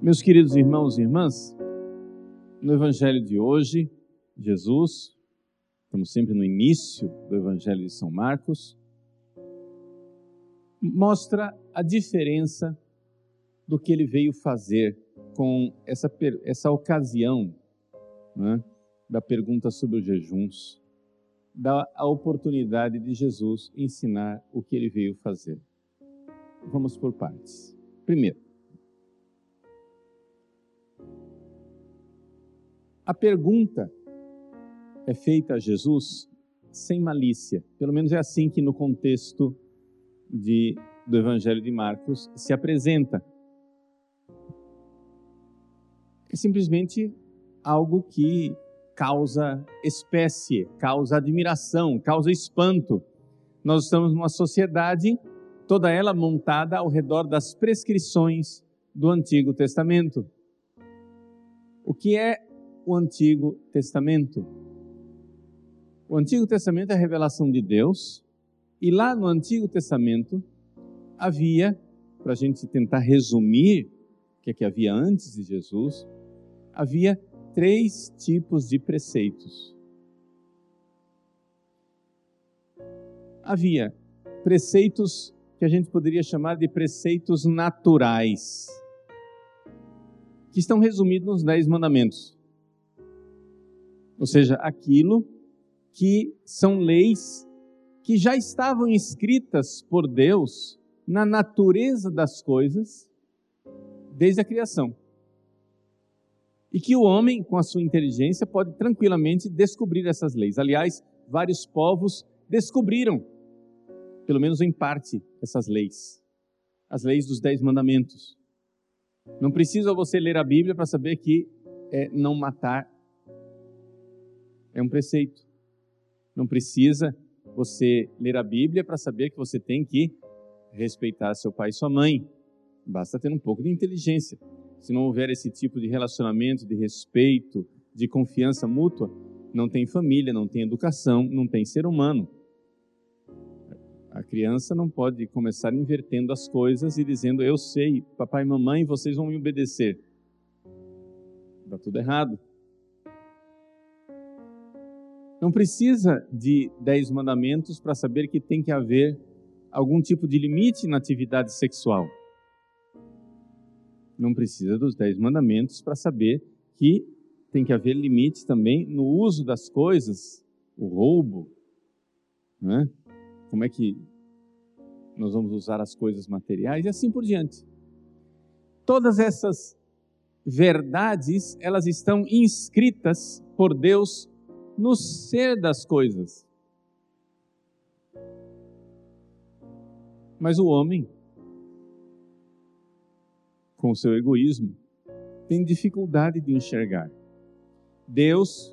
Meus queridos irmãos e irmãs, no Evangelho de hoje, Jesus, estamos sempre no início do Evangelho de São Marcos, mostra a diferença do que ele veio fazer com essa, essa ocasião né, da pergunta sobre os jejuns, dá a oportunidade de Jesus ensinar o que ele veio fazer. Vamos por partes. Primeiro, A pergunta é feita a Jesus sem malícia. Pelo menos é assim que no contexto de, do Evangelho de Marcos se apresenta. É simplesmente algo que causa espécie, causa admiração, causa espanto. Nós estamos numa sociedade, toda ela montada ao redor das prescrições do Antigo Testamento. O que é o Antigo Testamento. O Antigo Testamento é a revelação de Deus, e lá no Antigo Testamento havia, para a gente tentar resumir o que, é que havia antes de Jesus, havia três tipos de preceitos. Havia preceitos que a gente poderia chamar de preceitos naturais, que estão resumidos nos Dez Mandamentos ou seja, aquilo que são leis que já estavam escritas por Deus na natureza das coisas desde a criação. E que o homem, com a sua inteligência, pode tranquilamente descobrir essas leis. Aliás, vários povos descobriram, pelo menos em parte, essas leis. As leis dos Dez Mandamentos. Não precisa você ler a Bíblia para saber que é não matar é um preceito. Não precisa você ler a Bíblia para saber que você tem que respeitar seu pai e sua mãe. Basta ter um pouco de inteligência. Se não houver esse tipo de relacionamento, de respeito, de confiança mútua, não tem família, não tem educação, não tem ser humano. A criança não pode começar invertendo as coisas e dizendo: Eu sei, papai e mamãe, vocês vão me obedecer. Está tudo errado. Não precisa de dez mandamentos para saber que tem que haver algum tipo de limite na atividade sexual. Não precisa dos dez mandamentos para saber que tem que haver limite também no uso das coisas, o roubo, né? como é que nós vamos usar as coisas materiais e assim por diante. Todas essas verdades, elas estão inscritas por Deus no ser das coisas. Mas o homem, com seu egoísmo, tem dificuldade de enxergar. Deus,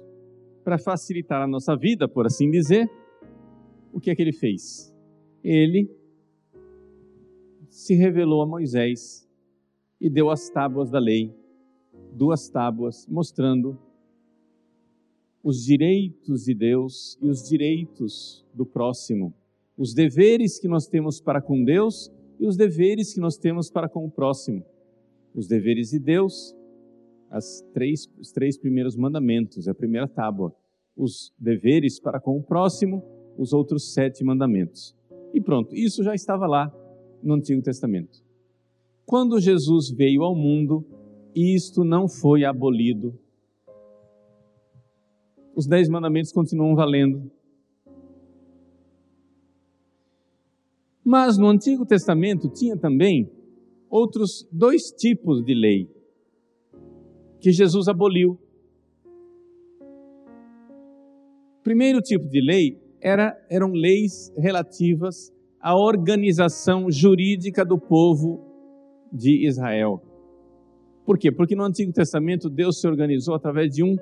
para facilitar a nossa vida, por assim dizer, o que é que ele fez? Ele se revelou a Moisés e deu as tábuas da lei, duas tábuas, mostrando os direitos de Deus e os direitos do próximo, os deveres que nós temos para com Deus e os deveres que nós temos para com o próximo. Os deveres de Deus, as três, os três primeiros mandamentos, é a primeira tábua. Os deveres para com o próximo, os outros sete mandamentos. E pronto, isso já estava lá no Antigo Testamento. Quando Jesus veio ao mundo, isto não foi abolido os dez mandamentos continuam valendo. Mas no Antigo Testamento tinha também outros dois tipos de lei que Jesus aboliu. O primeiro tipo de lei era, eram leis relativas à organização jurídica do povo de Israel. Por quê? Porque no Antigo Testamento Deus se organizou através de um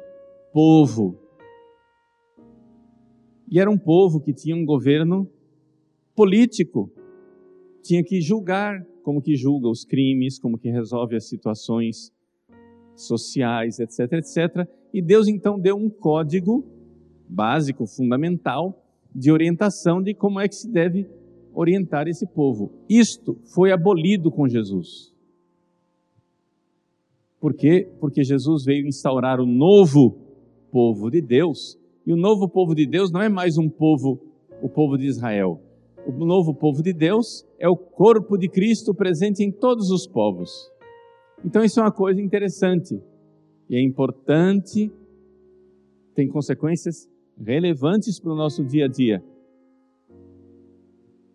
povo. E era um povo que tinha um governo político, tinha que julgar como que julga os crimes, como que resolve as situações sociais, etc, etc. E Deus então deu um código básico, fundamental, de orientação de como é que se deve orientar esse povo. Isto foi abolido com Jesus. Por quê? Porque Jesus veio instaurar o novo povo de Deus. E o novo povo de Deus não é mais um povo, o povo de Israel. O novo povo de Deus é o corpo de Cristo presente em todos os povos. Então isso é uma coisa interessante e é importante, tem consequências relevantes para o nosso dia a dia.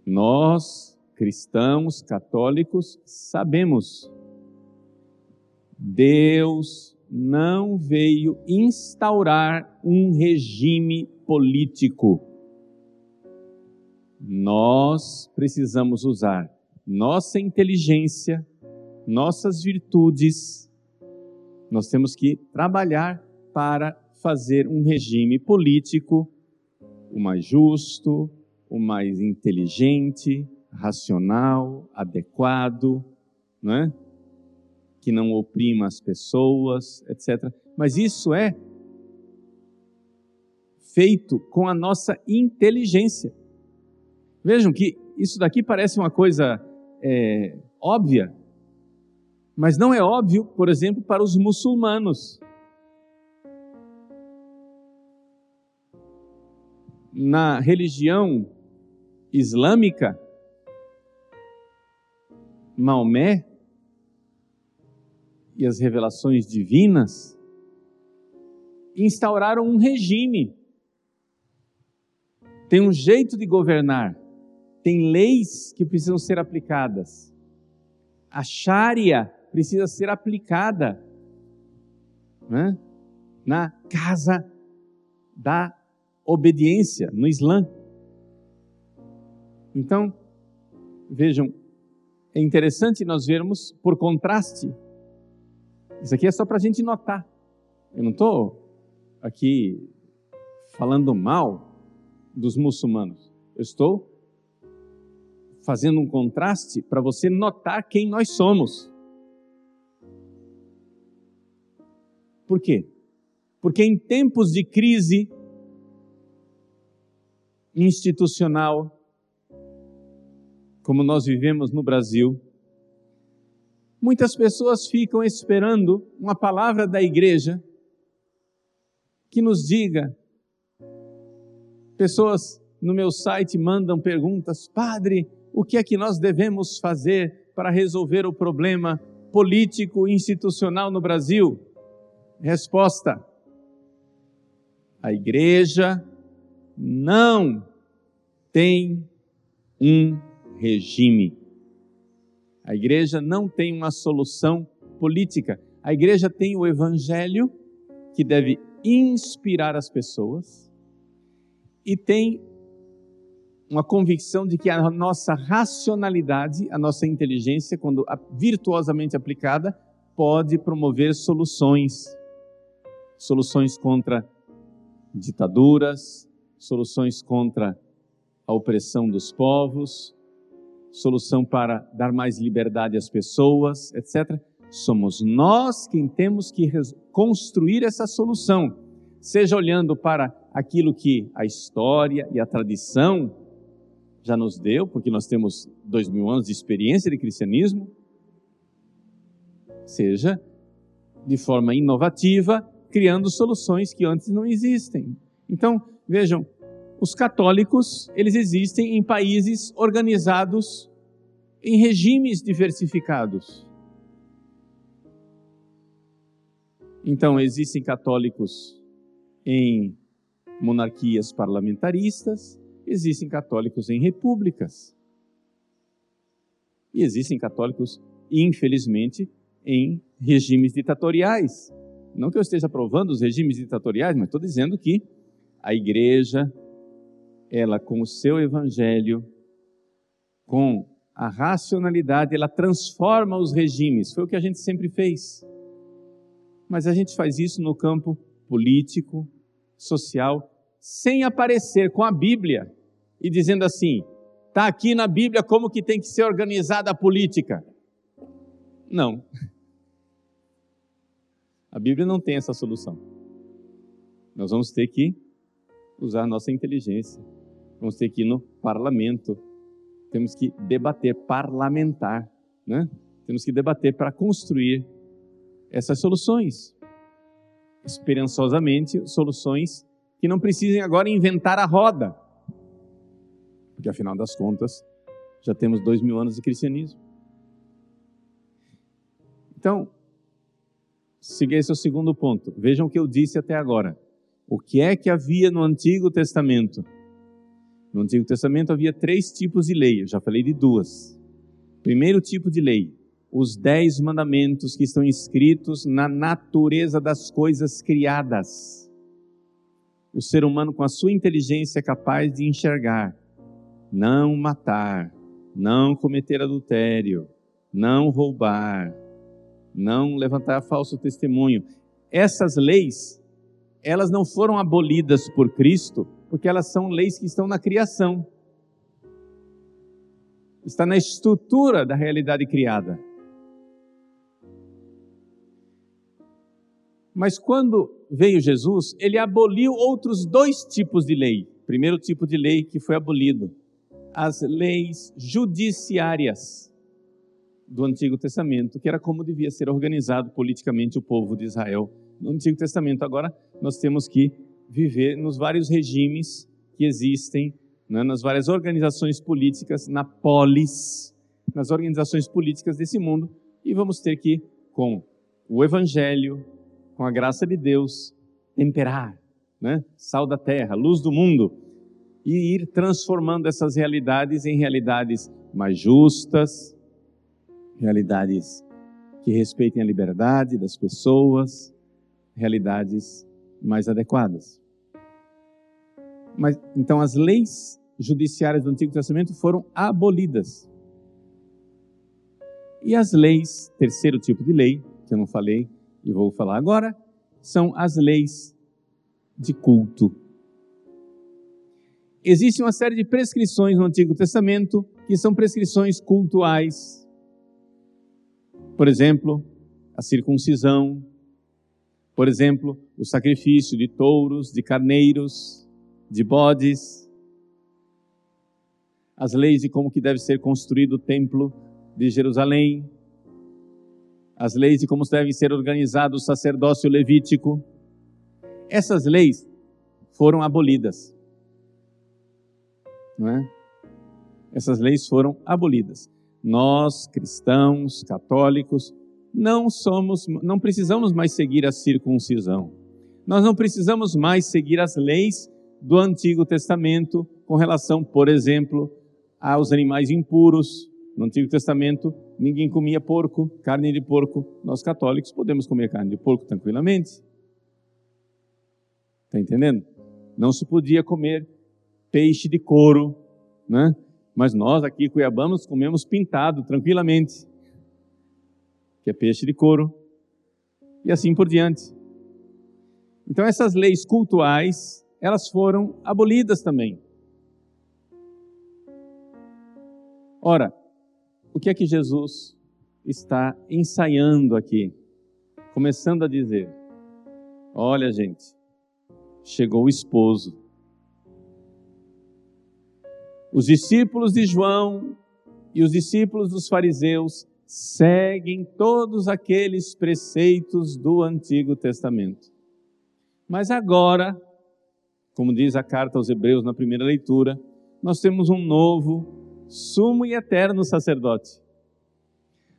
Nós, cristãos, católicos, sabemos Deus não veio instaurar um regime político. Nós precisamos usar nossa inteligência, nossas virtudes, nós temos que trabalhar para fazer um regime político o mais justo, o mais inteligente, racional, adequado, não é? Que não oprima as pessoas, etc. Mas isso é feito com a nossa inteligência. Vejam que isso daqui parece uma coisa é, óbvia, mas não é óbvio, por exemplo, para os muçulmanos. Na religião islâmica, Maomé e as revelações divinas instauraram um regime. Tem um jeito de governar, tem leis que precisam ser aplicadas. A Sharia precisa ser aplicada né? na casa da obediência, no Islã. Então, vejam, é interessante nós vermos, por contraste, isso aqui é só para a gente notar. Eu não estou aqui falando mal dos muçulmanos. Eu estou fazendo um contraste para você notar quem nós somos. Por quê? Porque em tempos de crise institucional, como nós vivemos no Brasil, Muitas pessoas ficam esperando uma palavra da igreja que nos diga. Pessoas no meu site mandam perguntas: Padre, o que é que nós devemos fazer para resolver o problema político institucional no Brasil? Resposta: a igreja não tem um regime. A igreja não tem uma solução política. A igreja tem o evangelho que deve inspirar as pessoas e tem uma convicção de que a nossa racionalidade, a nossa inteligência, quando virtuosamente aplicada, pode promover soluções. Soluções contra ditaduras, soluções contra a opressão dos povos, solução para dar mais liberdade às pessoas, etc. Somos nós quem temos que construir essa solução, seja olhando para aquilo que a história e a tradição já nos deu, porque nós temos dois mil anos de experiência de cristianismo, seja de forma inovativa, criando soluções que antes não existem. Então, vejam, os católicos, eles existem em países organizados em regimes diversificados. Então, existem católicos em monarquias parlamentaristas, existem católicos em repúblicas. E existem católicos, infelizmente, em regimes ditatoriais. Não que eu esteja aprovando os regimes ditatoriais, mas estou dizendo que a igreja ela com o seu evangelho, com a racionalidade, ela transforma os regimes. Foi o que a gente sempre fez. Mas a gente faz isso no campo político, social, sem aparecer com a Bíblia e dizendo assim: está aqui na Bíblia como que tem que ser organizada a política. Não. A Bíblia não tem essa solução. Nós vamos ter que usar nossa inteligência, Vamos ter que ir no parlamento. Temos que debater, parlamentar, né? Temos que debater para construir essas soluções. Esperançosamente, soluções que não precisem agora inventar a roda. Porque, afinal das contas, já temos dois mil anos de cristianismo. Então, siga esse é o segundo ponto. Vejam o que eu disse até agora. O que é que havia no Antigo Testamento? No Antigo Testamento havia três tipos de lei, eu já falei de duas. Primeiro tipo de lei, os dez mandamentos que estão escritos na natureza das coisas criadas. O ser humano, com a sua inteligência, é capaz de enxergar: não matar, não cometer adultério, não roubar, não levantar falso testemunho. Essas leis, elas não foram abolidas por Cristo, porque elas são leis que estão na criação. Está na estrutura da realidade criada. Mas quando veio Jesus, ele aboliu outros dois tipos de lei. Primeiro tipo de lei que foi abolido, as leis judiciárias do Antigo Testamento, que era como devia ser organizado politicamente o povo de Israel no Antigo Testamento. Agora nós temos que viver nos vários regimes que existem, né, nas várias organizações políticas, na polis, nas organizações políticas desse mundo, e vamos ter que, com o Evangelho, com a graça de Deus, temperar, né? sal da terra, luz do mundo, e ir transformando essas realidades em realidades mais justas, realidades que respeitem a liberdade das pessoas, realidades mais adequadas. Mas então as leis judiciárias do Antigo Testamento foram abolidas. E as leis, terceiro tipo de lei, que eu não falei, e vou falar agora, são as leis de culto. Existe uma série de prescrições no Antigo Testamento que são prescrições cultuais. Por exemplo, a circuncisão, por exemplo, o sacrifício de touros, de carneiros, de bodes, as leis de como que deve ser construído o templo de Jerusalém, as leis de como deve ser organizado o sacerdócio levítico. Essas leis foram abolidas. Não é? Essas leis foram abolidas. Nós, cristãos, católicos, não somos, não precisamos mais seguir a circuncisão. Nós não precisamos mais seguir as leis do Antigo Testamento com relação, por exemplo, aos animais impuros. No Antigo Testamento, ninguém comia porco, carne de porco. Nós católicos podemos comer carne de porco tranquilamente. Está entendendo? Não se podia comer peixe de couro, né? Mas nós aqui, cuiabanos, comemos pintado tranquilamente, que é peixe de couro, e assim por diante. Então essas leis cultuais, elas foram abolidas também. Ora, o que é que Jesus está ensaiando aqui? Começando a dizer: Olha, gente, chegou o esposo. Os discípulos de João e os discípulos dos fariseus seguem todos aqueles preceitos do Antigo Testamento. Mas agora, como diz a carta aos Hebreus na primeira leitura, nós temos um novo sumo e eterno sacerdote.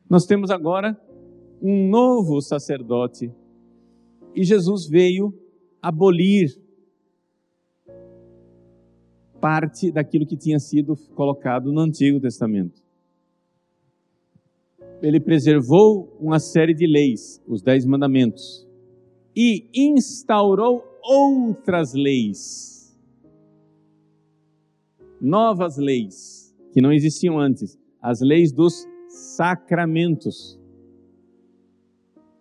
Nós temos agora um novo sacerdote e Jesus veio abolir parte daquilo que tinha sido colocado no Antigo Testamento. Ele preservou uma série de leis, os Dez Mandamentos, e instaurou outras leis, novas leis que não existiam antes, as leis dos sacramentos.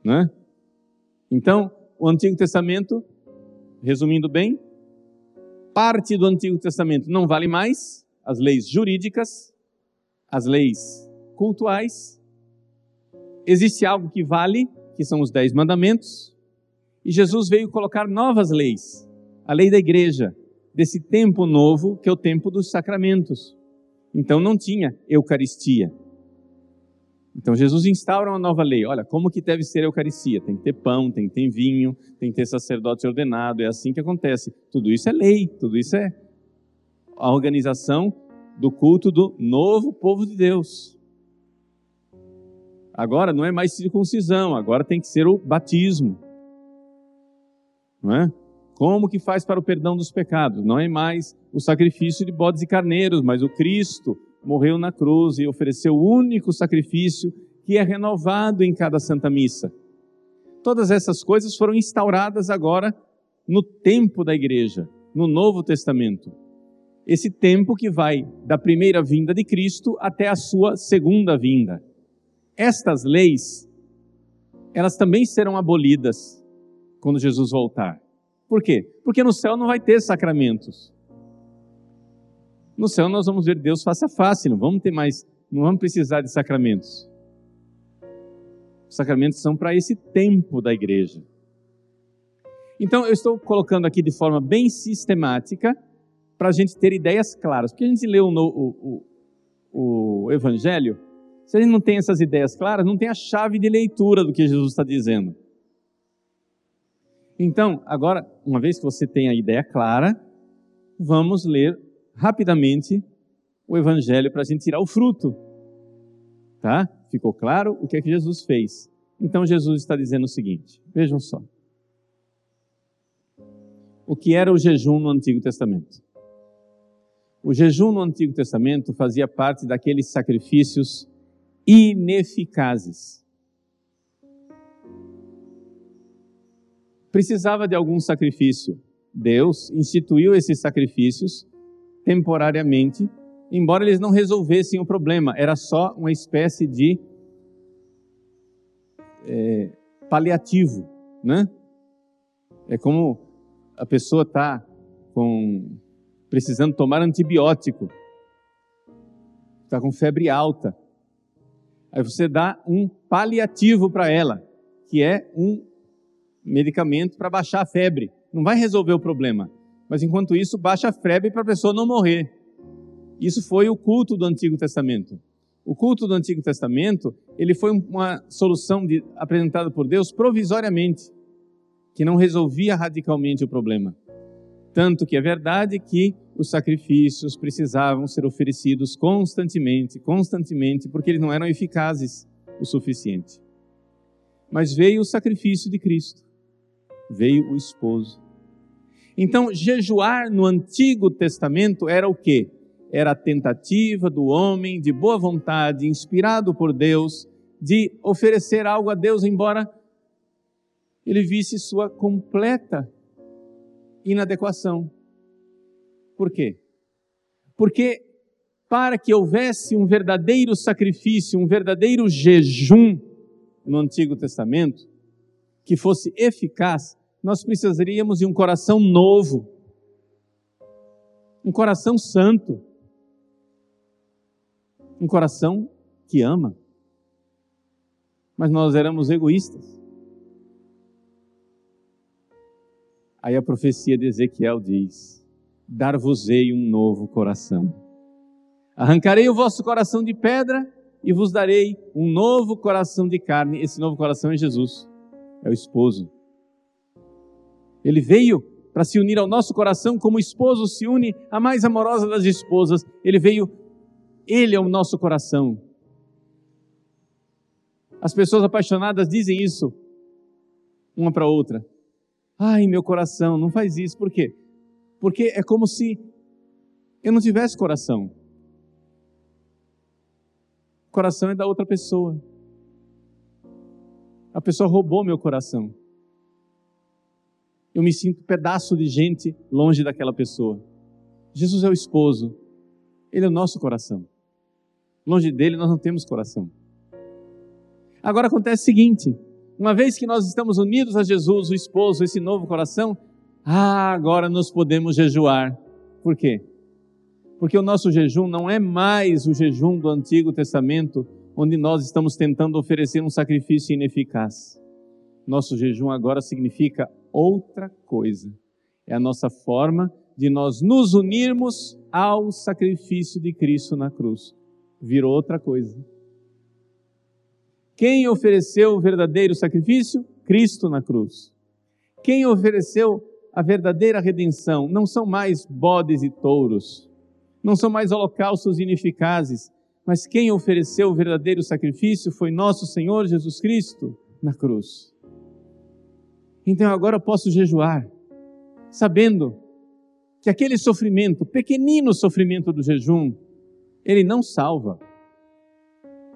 Né? Então, o Antigo Testamento, resumindo bem, parte do Antigo Testamento não vale mais, as leis jurídicas, as leis cultuais. Existe algo que vale, que são os dez mandamentos, e Jesus veio colocar novas leis, a lei da igreja, desse tempo novo, que é o tempo dos sacramentos. Então não tinha Eucaristia. Então Jesus instaura uma nova lei. Olha, como que deve ser a Eucaristia? Tem que ter pão, tem que ter vinho, tem que ter sacerdote ordenado. É assim que acontece. Tudo isso é lei, tudo isso é a organização do culto do novo povo de Deus. Agora não é mais circuncisão, agora tem que ser o batismo. Não é? Como que faz para o perdão dos pecados? Não é mais o sacrifício de bodes e carneiros, mas o Cristo morreu na cruz e ofereceu o único sacrifício que é renovado em cada Santa Missa. Todas essas coisas foram instauradas agora no tempo da igreja, no Novo Testamento. Esse tempo que vai da primeira vinda de Cristo até a sua segunda vinda. Estas leis, elas também serão abolidas quando Jesus voltar. Por quê? Porque no céu não vai ter sacramentos. No céu nós vamos ver Deus face a face, não vamos ter mais, não vamos precisar de sacramentos. Os sacramentos são para esse tempo da igreja. Então eu estou colocando aqui de forma bem sistemática para a gente ter ideias claras. Porque a gente lê o, o, o, o Evangelho, se a gente não tem essas ideias claras, não tem a chave de leitura do que Jesus está dizendo. Então, agora, uma vez que você tem a ideia clara, vamos ler rapidamente o Evangelho para a gente tirar o fruto. Tá? Ficou claro o que é que Jesus fez? Então Jesus está dizendo o seguinte: vejam só. O que era o jejum no Antigo Testamento? O jejum no Antigo Testamento fazia parte daqueles sacrifícios ineficazes. Precisava de algum sacrifício. Deus instituiu esses sacrifícios temporariamente, embora eles não resolvessem o problema, era só uma espécie de é, paliativo, né? É como a pessoa está com precisando tomar antibiótico, está com febre alta, aí você dá um paliativo para ela, que é um medicamento para baixar a febre. Não vai resolver o problema, mas enquanto isso baixa a febre para a pessoa não morrer. Isso foi o culto do Antigo Testamento. O culto do Antigo Testamento, ele foi uma solução apresentada por Deus provisoriamente, que não resolvia radicalmente o problema. Tanto que é verdade que os sacrifícios precisavam ser oferecidos constantemente, constantemente, porque eles não eram eficazes o suficiente. Mas veio o sacrifício de Cristo, veio o esposo, então, jejuar no Antigo Testamento era o quê? Era a tentativa do homem de boa vontade, inspirado por Deus, de oferecer algo a Deus, embora ele visse sua completa inadequação. Por quê? Porque para que houvesse um verdadeiro sacrifício, um verdadeiro jejum no Antigo Testamento, que fosse eficaz, nós precisaríamos de um coração novo, um coração santo, um coração que ama. Mas nós éramos egoístas. Aí a profecia de Ezequiel diz: Dar-vos-ei um novo coração. Arrancarei o vosso coração de pedra e vos darei um novo coração de carne. Esse novo coração é Jesus, é o esposo. Ele veio para se unir ao nosso coração como o esposo se une à mais amorosa das esposas. Ele veio, ele é o nosso coração. As pessoas apaixonadas dizem isso uma para outra. Ai, meu coração, não faz isso. Por quê? Porque é como se eu não tivesse coração. O coração é da outra pessoa. A pessoa roubou meu coração eu me sinto pedaço de gente longe daquela pessoa. Jesus é o esposo, ele é o nosso coração. Longe dele nós não temos coração. Agora acontece o seguinte: uma vez que nós estamos unidos a Jesus, o esposo, esse novo coração, ah, agora nós podemos jejuar. Por quê? Porque o nosso jejum não é mais o jejum do Antigo Testamento, onde nós estamos tentando oferecer um sacrifício ineficaz. Nosso jejum agora significa outra coisa. É a nossa forma de nós nos unirmos ao sacrifício de Cristo na cruz. Virou outra coisa. Quem ofereceu o verdadeiro sacrifício? Cristo na cruz. Quem ofereceu a verdadeira redenção não são mais bodes e touros, não são mais holocaustos ineficazes, mas quem ofereceu o verdadeiro sacrifício foi nosso Senhor Jesus Cristo na cruz. Então agora eu posso jejuar, sabendo que aquele sofrimento, pequenino sofrimento do jejum, ele não salva.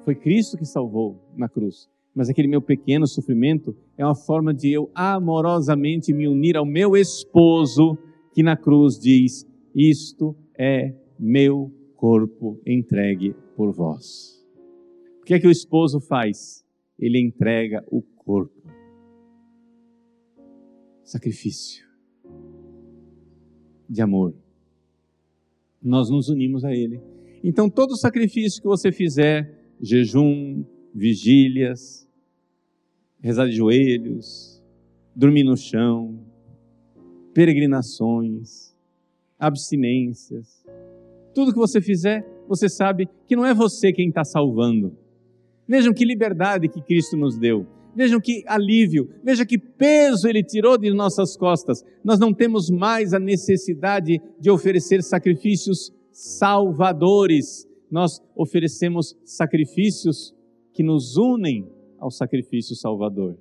Foi Cristo que salvou na cruz. Mas aquele meu pequeno sofrimento é uma forma de eu amorosamente me unir ao meu esposo, que na cruz diz: Isto é meu corpo entregue por vós. O que é que o esposo faz? Ele entrega o corpo. Sacrifício de amor. Nós nos unimos a Ele. Então, todo sacrifício que você fizer, jejum, vigílias, rezar de joelhos, dormir no chão, peregrinações, abstinências, tudo que você fizer, você sabe que não é você quem está salvando. Vejam que liberdade que Cristo nos deu. Vejam que alívio, veja que peso Ele tirou de nossas costas. Nós não temos mais a necessidade de oferecer sacrifícios salvadores. Nós oferecemos sacrifícios que nos unem ao sacrifício salvador.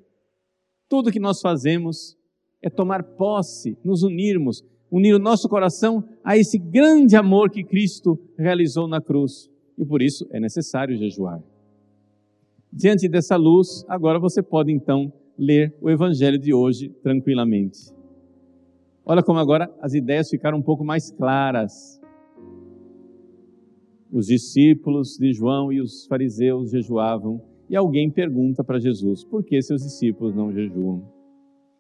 Tudo que nós fazemos é tomar posse, nos unirmos, unir o nosso coração a esse grande amor que Cristo realizou na cruz. E por isso é necessário jejuar. Diante dessa luz, agora você pode então ler o evangelho de hoje tranquilamente. Olha como agora as ideias ficaram um pouco mais claras. Os discípulos de João e os fariseus jejuavam, e alguém pergunta para Jesus: por que seus discípulos não jejuam?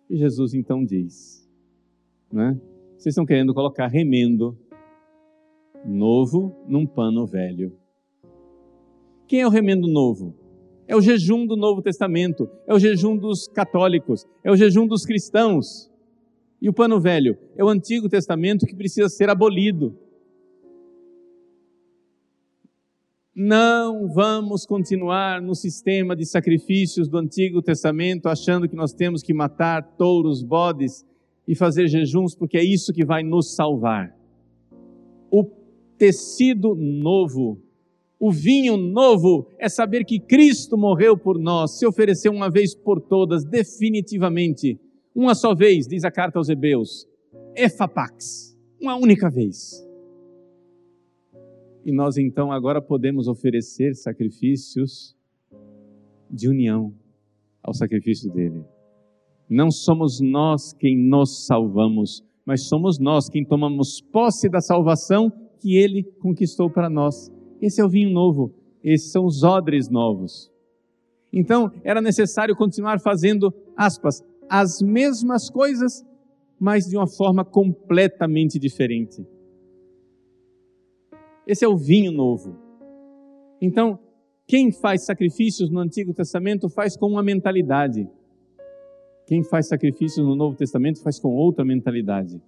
E Jesus então diz: né? Vocês estão querendo colocar remendo novo num pano velho. Quem é o remendo novo? É o jejum do Novo Testamento, é o jejum dos católicos, é o jejum dos cristãos. E o pano velho é o Antigo Testamento que precisa ser abolido. Não vamos continuar no sistema de sacrifícios do Antigo Testamento, achando que nós temos que matar touros, bodes e fazer jejuns, porque é isso que vai nos salvar. O tecido novo o vinho novo é saber que Cristo morreu por nós, se ofereceu uma vez por todas, definitivamente, uma só vez, diz a carta aos Hebreus, efapax, uma única vez. E nós então agora podemos oferecer sacrifícios de união ao sacrifício dele. Não somos nós quem nos salvamos, mas somos nós quem tomamos posse da salvação que ele conquistou para nós esse é o vinho novo, esses são os odres novos. Então, era necessário continuar fazendo, aspas, as mesmas coisas, mas de uma forma completamente diferente. Esse é o vinho novo. Então, quem faz sacrifícios no Antigo Testamento faz com uma mentalidade. Quem faz sacrifícios no Novo Testamento faz com outra mentalidade.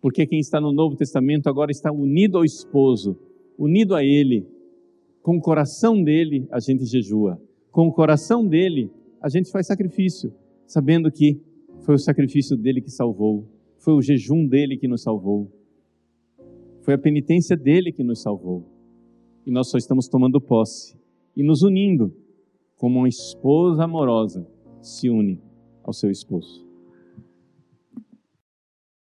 Porque quem está no Novo Testamento agora está unido ao esposo, unido a Ele, com o coração dele a gente jejua, com o coração dele a gente faz sacrifício, sabendo que foi o sacrifício dele que salvou, foi o jejum dele que nos salvou, foi a penitência dele que nos salvou. E nós só estamos tomando posse e nos unindo como uma esposa amorosa se une ao seu esposo.